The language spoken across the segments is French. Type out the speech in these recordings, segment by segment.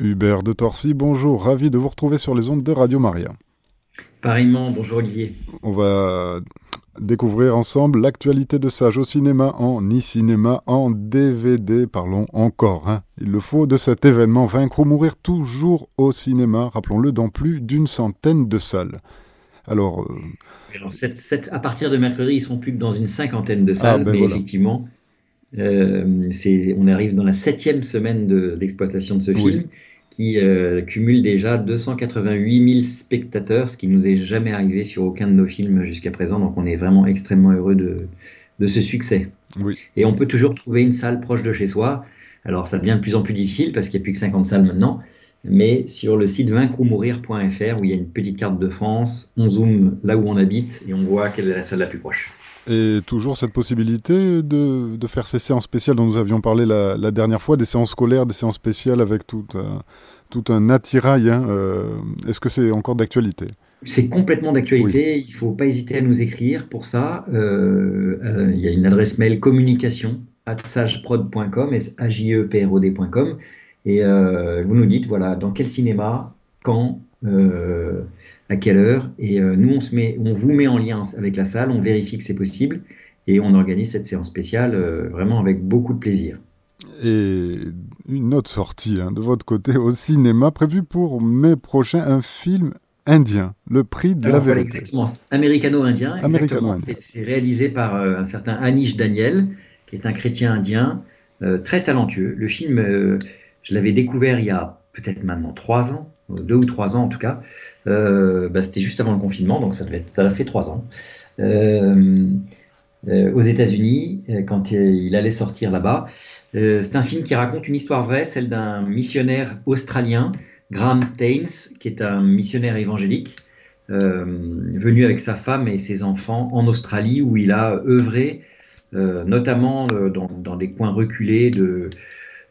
Hubert de Torcy, bonjour, ravi de vous retrouver sur les ondes de Radio Maria. Pareillement, bonjour Olivier. On va découvrir ensemble l'actualité de Sage au cinéma en e-cinéma en DVD. Parlons encore, hein. il le faut, de cet événement Vaincre ou mourir toujours au cinéma, rappelons-le, dans plus d'une centaine de salles. Alors, euh, à partir de mercredi, ils sont plus que dans une cinquantaine de ah, salles, ben mais effectivement, euh, on arrive dans la septième semaine d'exploitation de, ce film qui euh, cumule déjà 288 000 spectateurs, ce qui nous est jamais arrivé sur aucun de nos films jusqu'à présent. Donc on est vraiment extrêmement heureux de, de ce succès. Oui. Et on peut toujours trouver une salle proche de chez soi. Alors ça devient de plus en plus difficile parce qu'il n'y a plus que 50 salles maintenant. Mais sur le site vaincre-ou-mourir.fr où il y a une petite carte de France, on zoome là où on habite et on voit quelle est la salle la plus proche. Et toujours cette possibilité de, de, faire ces séances spéciales dont nous avions parlé la, la, dernière fois, des séances scolaires, des séances spéciales avec tout un, tout un attirail. Hein, euh, Est-ce que c'est encore d'actualité? C'est complètement d'actualité. Il ne faut pas hésiter à nous écrire pour ça. Euh, euh, il y a une adresse mail communication sageprod.com, s a j e p r o d.com, et vous nous dites voilà dans quel cinéma, quand, à quelle heure. Et euh, nous, on, se met, on vous met en lien avec la salle, on vérifie que c'est possible et on organise cette séance spéciale euh, vraiment avec beaucoup de plaisir. Et une autre sortie hein, de votre côté au cinéma, prévue pour mai prochain, un film indien, Le Prix de la vérité. exactement, américano-indien. Américano c'est réalisé par euh, un certain Anish Daniel, qui est un chrétien indien très talentueux. Le film, je l'avais découvert il y a peut-être maintenant trois ans, deux ou trois ans en tout cas. Euh, bah, c'était juste avant le confinement, donc ça, devait ça a fait trois ans. Euh, euh, aux États-Unis, quand il allait sortir là-bas. c'est un film qui raconte une histoire vraie, celle d'un missionnaire australien, Graham Staines, qui est un missionnaire évangélique, venu avec sa femme et ses enfants en Australie, où il a œuvré, notamment dans, dans, des coins reculés de,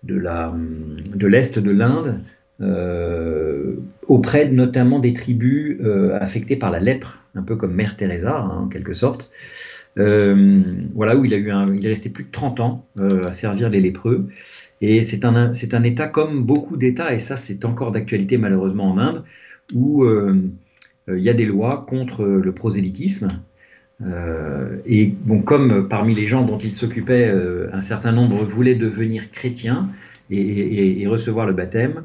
de l'Est de l'Inde, euh, auprès notamment des tribus euh, affectées par la lèpre, un peu comme Mère Teresa hein, en quelque sorte. Euh, voilà où il a eu il est resté plus de 30 ans à servir les lépreux. Et c'est un, c'est un État comme beaucoup d'États, et ça c'est encore d'actualité malheureusement en Inde, où il y a des lois contre le prosélytisme. et bon, comme parmi les gens dont il s'occupait, un certain nombre voulaient devenir chrétiens et, recevoir le baptême,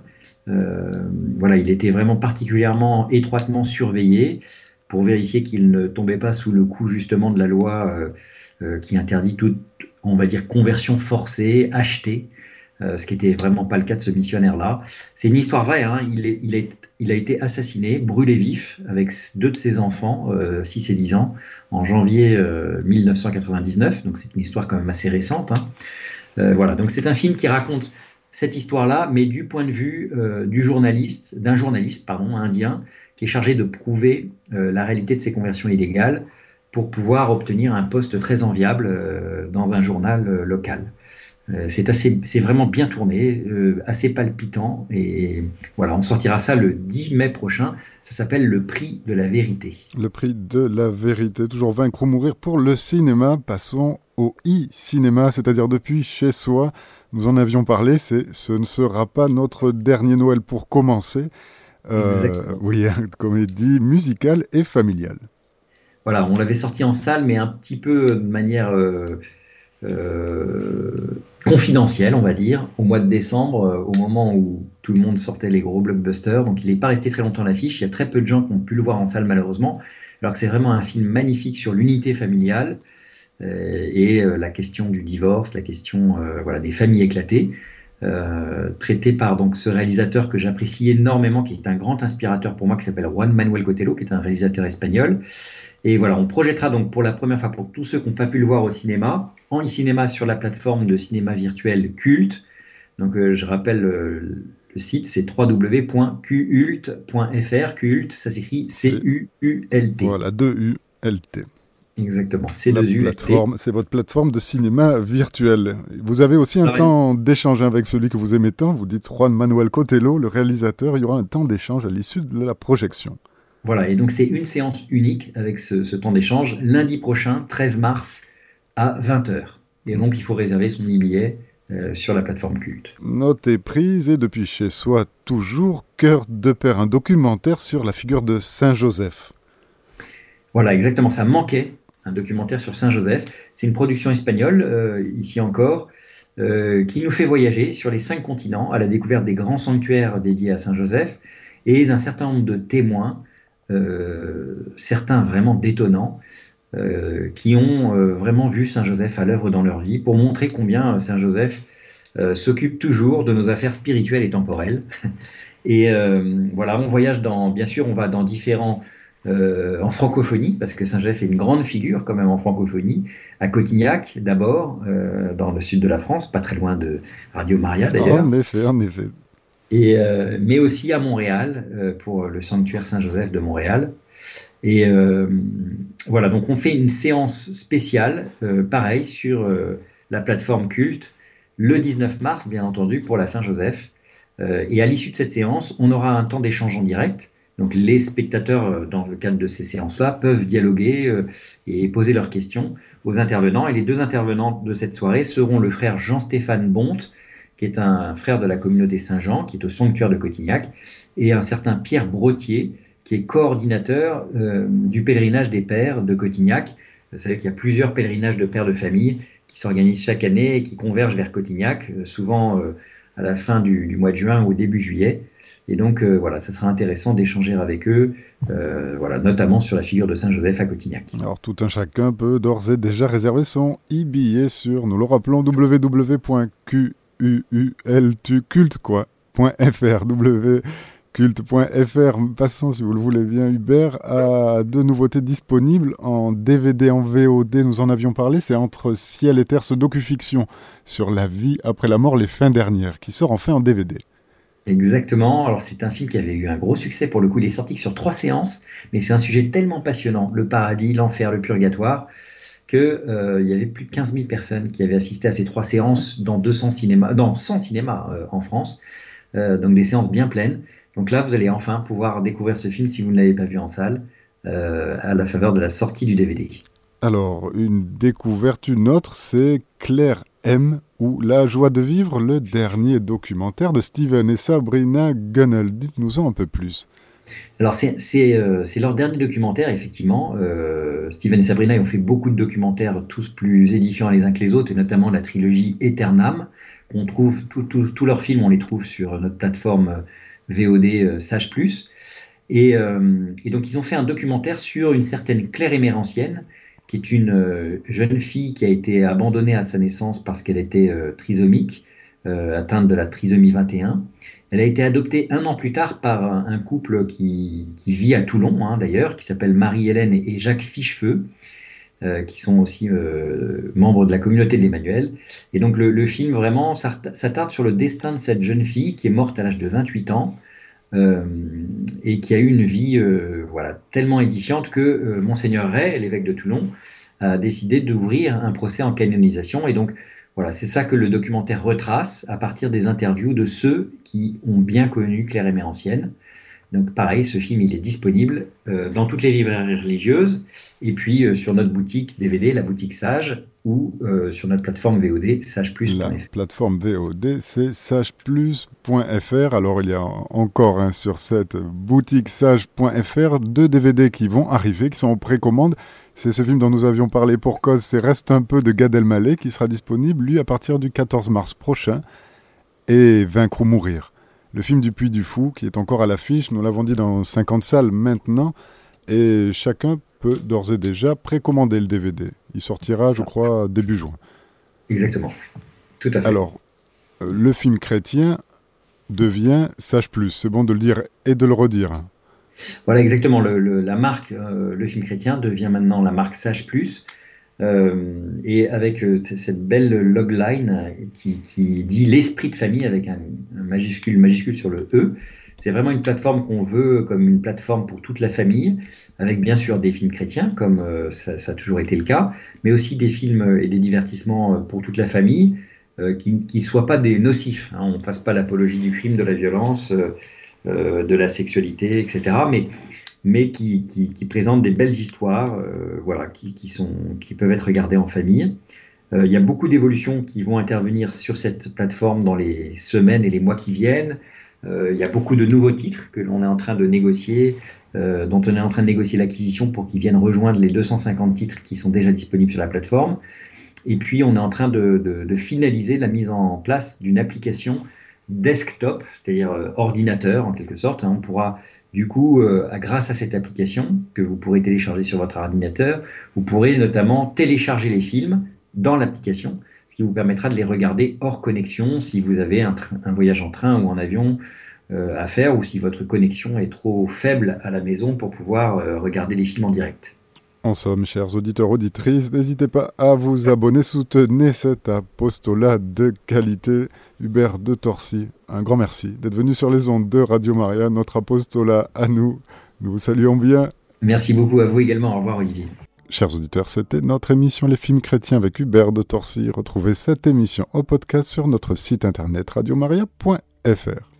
euh, voilà, il était vraiment particulièrement étroitement surveillé pour vérifier qu'il ne tombait pas sous le coup justement de la loi euh, euh, qui interdit toute, on va dire, conversion forcée, achetée. ce qui n'était vraiment pas le cas de ce missionnaire-là. C'est une histoire vraie, hein. il, est, il, a été assassiné, brûlé vif, avec deux de ses enfants, 6 et 10 ans, en janvier 1999, donc c'est une histoire quand même assez récente. Hein. voilà, donc c'est un film qui raconte cette histoire-là, mais du point de vue euh, du journaliste, d'un journaliste pardon, indien qui est chargé de prouver euh, la réalité de ces conversions illégales pour pouvoir obtenir un poste très enviable euh, dans un journal local. c'est assez, c'est vraiment bien tourné, assez palpitant, et voilà, on sortira ça le 10 mai prochain. Ça s'appelle le prix de la vérité. Le prix de la vérité, toujours vaincre ou mourir pour le cinéma. Passons au e-cinéma, c'est-à-dire depuis chez soi. Nous en avions parlé, c'est ce ne sera pas notre dernier Noël pour commencer. Euh, oui, une comédie musicale et familiale. Voilà, on l'avait sorti en salle, mais un petit peu de manière euh, euh, confidentielle, on va dire, au mois de décembre, au moment où tout le monde sortait les gros blockbusters. Donc il n'est pas resté très longtemps à l'affiche. Il y a très peu de gens qui ont pu le voir en salle, malheureusement, alors que c'est vraiment un film magnifique sur l'unité familiale. Euh, et euh, la question du divorce, la question euh, voilà, des familles éclatées, traitée par donc, ce réalisateur que j'apprécie énormément, qui est un grand inspirateur pour moi, qui s'appelle Juan Manuel Cotelo, qui est un réalisateur espagnol. Et voilà, on projettera donc pour la première fois pour tous ceux qui n'ont pas pu le voir au cinéma, en e-cinéma sur la plateforme de cinéma virtuel Culte. Donc je rappelle le site, c'est www.cult.fr. Culte, ça s'écrit C-U-U-L-T. Voilà, 2-U-L-T. Exactement, c'est C'est votre plateforme de cinéma virtuel. Vous avez aussi un temps d'échange avec celui que vous aimez tant. Vous dites Juan Manuel Cotelo, le réalisateur. Il y aura un temps d'échange à l'issue de la projection. Voilà, et donc c'est une séance unique avec ce, temps d'échange lundi prochain, 13 mars à 20h. Et donc il faut réserver son billet sur la plateforme culte. Note est prise et depuis chez soi toujours Cœur de Père, un documentaire sur la figure de Saint Joseph. Voilà, exactement, ça manquait, un documentaire sur Saint Joseph. C'est une production espagnole, ici encore, qui nous fait voyager sur les cinq continents à la découverte des grands sanctuaires dédiés à Saint Joseph et d'un certain nombre de témoins, certains vraiment détonnants, euh, qui ont euh, vraiment vu Saint Joseph à l'œuvre dans leur vie pour montrer combien euh, Saint Joseph s'occupe toujours de nos affaires spirituelles et temporelles. et voilà, on voyage dans, bien sûr, on va dans différents en francophonie, parce que Saint-Joseph est une grande figure quand même en francophonie, à Cotignac d'abord, dans le sud de la France, pas très loin de Radio Maria d'ailleurs. En effet, en effet. Et, mais aussi à Montréal, pour le sanctuaire Saint-Joseph de Montréal. Et euh, voilà, donc on fait une séance spéciale, euh, pareil, sur euh, la plateforme culte, le 19 mars, bien entendu, pour la Saint-Joseph. et à l'issue de cette séance, on aura un temps d'échange en direct. Donc les spectateurs, dans le cadre de ces séances-là, peuvent dialoguer et poser leurs questions aux intervenants. Et les deux intervenants de cette soirée seront le frère Jean-Stéphane Bonte, qui est un frère de la communauté Saint-Jean, qui est au sanctuaire de Cotignac, et un certain Pierre Brottier, qui est coordinateur euh, du pèlerinage des pères de Cotignac. Vous savez qu'il y a plusieurs pèlerinages de pères de famille qui s'organisent chaque année et qui convergent vers Cotignac, euh, souvent euh, à la fin du, mois de juin ou début juillet. Et donc voilà, ça sera intéressant d'échanger avec eux, voilà, notamment sur la figure de Saint Joseph à Cotignac. Alors tout un chacun peut d'ores et déjà réserver son e-billet sur, nous le rappelons, www.qultuculte.fr culte.fr. Passons, si vous le voulez bien, Hubert, à deux nouveautés disponibles en DVD, en VOD. Nous en avions parlé. C'est Entre ciel et terre, ce docu-fiction sur la vie après la mort, les fins dernières, qui sort enfin en DVD. Exactement. Alors, c'est un film qui avait eu un gros succès pour le coup. Il est sorti sur trois séances, mais c'est un sujet tellement passionnant le paradis, l'enfer, le purgatoire qu'il euh, y avait plus de 15 000 personnes qui avaient assisté à ces trois séances dans 200 cinémas, dans 100 cinémas en France. Euh, donc des séances bien pleines. Donc là, vous allez enfin pouvoir découvrir ce film si vous ne l'avez pas vu en salle, euh, à la faveur de la sortie du DVD. Alors, une découverte, une autre, c'est Claire M ou La joie de vivre, le dernier documentaire de Steven et Sabrina Gunnell. Dites-nous-en un peu plus. Alors, c'est euh, leur dernier documentaire, effectivement. Euh, Steven et Sabrina ont fait beaucoup de documentaires, tous plus édifiants les uns que les autres, et notamment la trilogie Eternam, qu'on trouve, tous leurs films, on les trouve sur notre plateforme VOD euh, Sage Plus. Et, donc, ils ont fait un documentaire sur une certaine Claire Émérancienne, qui est une euh, jeune fille qui a été abandonnée à sa naissance parce qu'elle était trisomique, atteinte de la trisomie 21. Elle a été adoptée un an plus tard par un, couple qui, vit à Toulon, hein, d'ailleurs, qui s'appelle Marie-Hélène et Jacques Fichefeu. Euh, qui sont aussi euh, membres de la communauté de l'Emmanuel. Et donc le, film vraiment s'attarde sur le destin de cette jeune fille qui est morte à l'âge de 28 ans euh, et qui a eu une vie voilà, tellement édifiante que Monseigneur Ray, l'évêque de Toulon, a décidé d'ouvrir un procès en canonisation. Et donc voilà, c'est ça que le documentaire retrace à partir des interviews de ceux qui ont bien connu Claire Émérancienne. Donc pareil, ce film il est disponible euh, dans toutes les librairies religieuses et puis euh, sur notre boutique DVD, la boutique Sage, ou euh, sur notre plateforme VOD, sageplus.fr. La plateforme VOD, c'est sageplus.fr. Alors il y a encore un sur cette boutique sage.fr deux DVD qui vont arriver, qui sont en précommande. C'est ce film dont nous avions parlé pour cause, c'est Reste un peu de Gad Elmaleh qui sera disponible, lui, à partir du 14 mars prochain, et Vaincre ou mourir le film du Puy du Fou, qui est encore à l'affiche. Nous l'avons dit dans 50 salles maintenant. Et chacun peut d'ores et déjà précommander le DVD. Il sortira, je crois, début juin. Exactement. Tout à fait. Alors, euh, le film chrétien devient Sage Plus. C'est bon de le dire et de le redire. Voilà, exactement. la marque, euh, le film chrétien devient maintenant la marque Sage Plus. Euh, et avec euh, cette belle logline qui, dit l'esprit de famille avec un, majuscule, majuscule sur le E. C'est vraiment une plateforme qu'on veut comme une plateforme pour toute la famille, avec bien sûr des films chrétiens, comme euh, ça, ça, a toujours été le cas, mais aussi des films et des divertissements pour toute la famille, qui ne soient pas des nocifs. Hein. on ne fasse pas l'apologie du crime, de la violence, de la sexualité, etc. Mais mais qui, qui, des belles histoires, euh, voilà, qui, sont, qui peuvent être regardées en famille. il y a beaucoup d'évolutions qui vont intervenir sur cette plateforme dans les semaines et les mois qui viennent. il y a beaucoup de nouveaux titres que l'on est en train de négocier, dont on est en train de négocier l'acquisition pour qu'ils viennent rejoindre les 250 titres qui sont déjà disponibles sur la plateforme. Et puis, on est en train de, finaliser la mise en place d'une application desktop, c'est-à-dire euh, ordinateur en quelque sorte. Hein. On pourra, du coup, euh, grâce à cette application que vous pourrez télécharger sur votre ordinateur, vous pourrez notamment télécharger les films dans l'application, ce qui vous permettra de les regarder hors connexion si vous avez un, voyage en train ou en avion euh, à faire ou si votre connexion est trop faible à la maison pour pouvoir regarder les films en direct. En somme, chers auditeurs, auditrices, n'hésitez pas à vous abonner, soutenez cet apostolat de qualité. Hubert de Torcy, un grand merci d'être venu sur les ondes de Radio Maria, notre apostolat à nous. Nous vous saluons bien. Merci beaucoup à vous également. Au revoir Olivier. Chers auditeurs, c'était notre émission Les films chrétiens avec Hubert de Torcy. Retrouvez cette émission au podcast sur notre site internet radiomaria.fr.